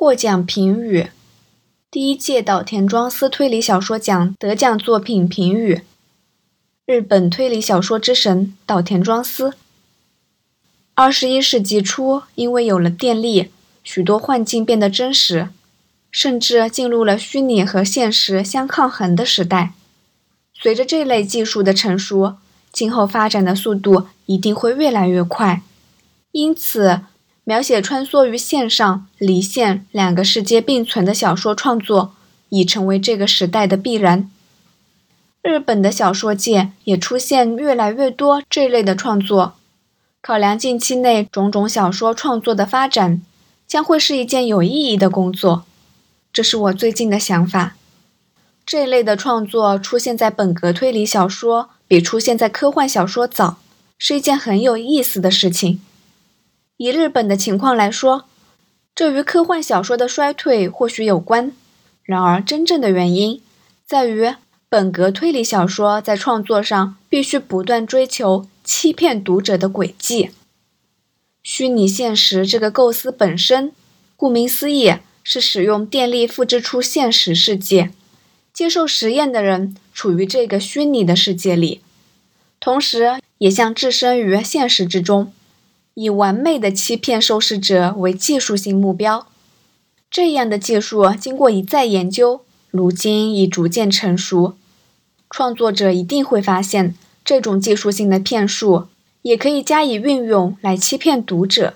获奖评语：第一届岛田庄司推理小说奖得奖作品评语。日本推理小说之神岛田庄司。二十一世纪初，因为有了电力，许多幻境变得真实，甚至进入了虚拟和现实相抗衡的时代。随着这类技术的成熟，今后发展的速度一定会越来越快。因此，描写穿梭于线上、离线两个世界并存的小说创作，已成为这个时代的必然。日本的小说界也出现越来越多这类的创作。考量近期内种种小说创作的发展，将会是一件有意义的工作。这是我最近的想法。这类的创作出现在本格推理小说，比出现在科幻小说早，是一件很有意思的事情。以日本的情况来说，这与科幻小说的衰退或许有关。然而，真正的原因在于本格推理小说在创作上必须不断追求欺骗读者的轨迹。虚拟现实这个构思本身，顾名思义，是使用电力复制出现实世界，接受实验的人处于这个虚拟的世界里，同时也像置身于现实之中。以完美的欺骗受试者为技术性目标，这样的技术经过一再研究，如今已逐渐成熟。创作者一定会发现，这种技术性的骗术也可以加以运用来欺骗读者。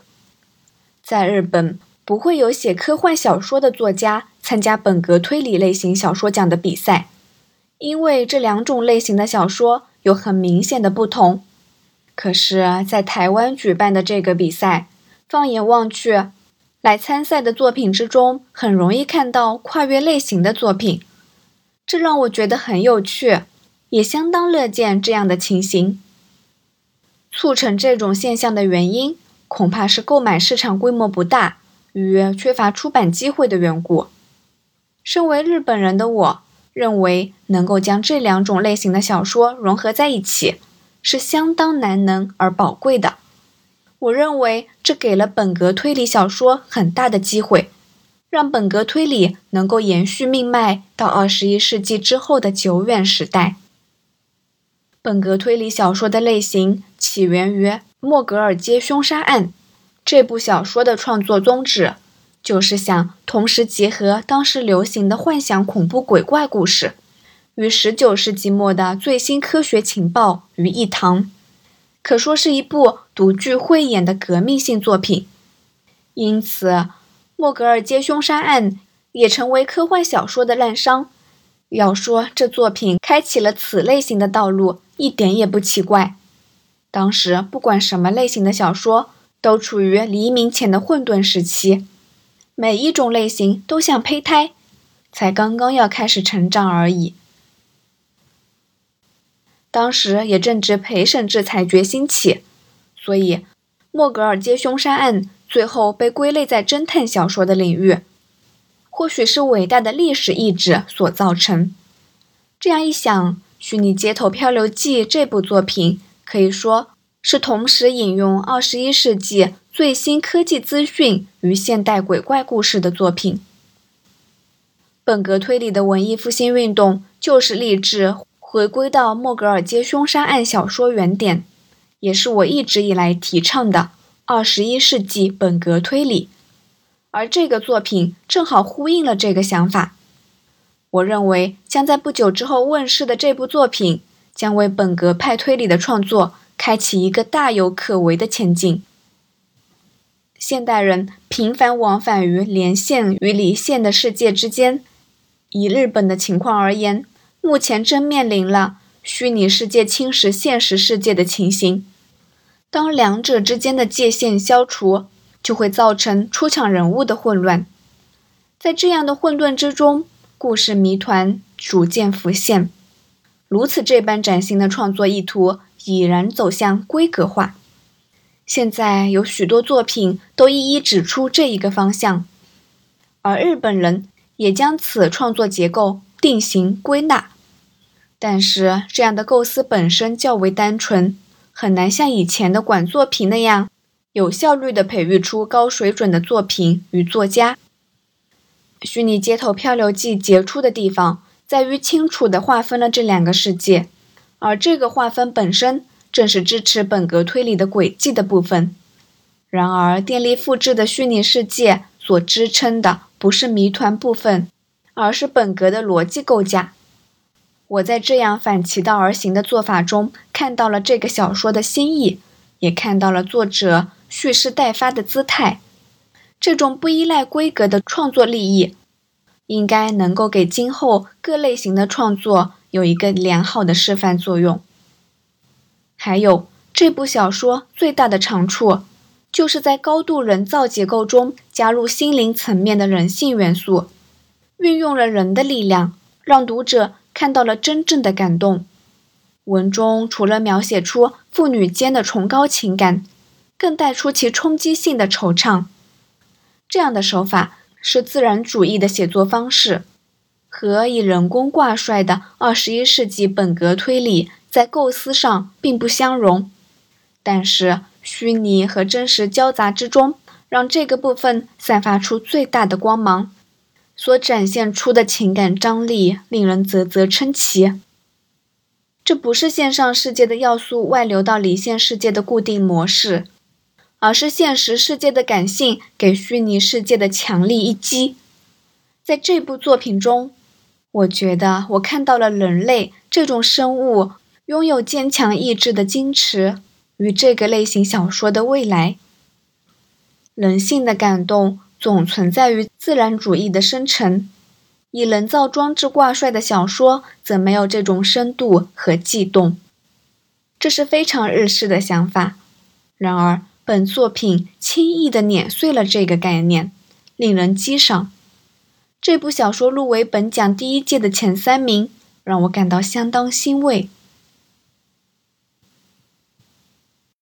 在日本，不会有写科幻小说的作家参加本格推理类型小说奖的比赛，因为这两种类型的小说有很明显的不同。可是，在台湾举办的这个比赛，放眼望去，来参赛的作品之中，很容易看到跨越类型的作品，这让我觉得很有趣，也相当乐见这样的情形。促成这种现象的原因，恐怕是购买市场规模不大与缺乏出版机会的缘故。身为日本人的我，认为能够将这两种类型的小说融合在一起。是相当难能而宝贵的。我认为这给了本格推理小说很大的机会，让本格推理能够延续命脉到二十一世纪之后的久远时代。本格推理小说的类型起源于《莫格尔街凶杀案》这部小说的创作宗旨，就是想同时结合当时流行的幻想恐怖鬼怪故事。与十九世纪末的最新科学情报于一堂，可说是一部独具慧眼的革命性作品。因此，《莫格尔街凶杀案》也成为科幻小说的滥觞。要说这作品开启了此类型的道路，一点也不奇怪。当时不管什么类型的小说，都处于黎明前的混沌时期，每一种类型都像胚胎，才刚刚要开始成长而已。当时也正值陪审制裁决兴起，所以莫格尔街凶杀案最后被归类在侦探小说的领域，或许是伟大的历史意志所造成。这样一想，《虚拟街头漂流记》这部作品可以说是同时引用二十一世纪最新科技资讯与现代鬼怪故事的作品。本格推理的文艺复兴运动就是立志。回归到莫格尔街凶杀案小说原点，也是我一直以来提倡的二十一世纪本格推理，而这个作品正好呼应了这个想法。我认为将在不久之后问世的这部作品，将为本格派推理的创作开启一个大有可为的前景。现代人频繁往返于连线与离线的世界之间，以日本的情况而言。目前正面临了虚拟世界侵蚀现实世界的情形。当两者之间的界限消除，就会造成出场人物的混乱。在这样的混沌之中，故事谜团逐渐浮现。如此这般崭新的创作意图已然走向规格化。现在有许多作品都一一指出这一个方向，而日本人也将此创作结构定型归纳。但是，这样的构思本身较为单纯，很难像以前的管作品那样有效率地培育出高水准的作品与作家。《虚拟街头漂流记》杰出的地方在于清楚地划分了这两个世界，而这个划分本身正是支持本格推理的轨迹的部分。然而，电力复制的虚拟世界所支撑的不是谜团部分，而是本格的逻辑构架。我在这样反其道而行的做法中，看到了这个小说的新意，也看到了作者蓄势待发的姿态。这种不依赖规格的创作利益，应该能够给今后各类型的创作有一个良好的示范作用。还有，这部小说最大的长处，就是在高度人造结构中加入心灵层面的人性元素，运用了人的力量，让读者看到了真正的感动。文中除了描写出父女间的崇高情感，更带出其冲击性的惆怅。这样的手法是自然主义的写作方式，和以人工挂帅的二十一世纪本格推理在构思上并不相容。但是虚拟和真实交杂之中，让这个部分散发出最大的光芒，所展现出的情感张力令人啧啧称奇。这不是线上世界的要素外流到离线世界的固定模式。而是现实世界的感性给虚拟世界的强力一击。在这部作品中，我觉得我看到了人类这种生物拥有坚强意志的矜持与这个类型小说的未来。人性的感动总存在于自然主义的生成，以人造装置挂帅的小说则没有这种深度和悸动。这是非常日式的想法。然而。本作品轻易地碾碎了这个概念，令人激赏。这部小说入围本奖第一届的前三名，让我感到相当欣慰。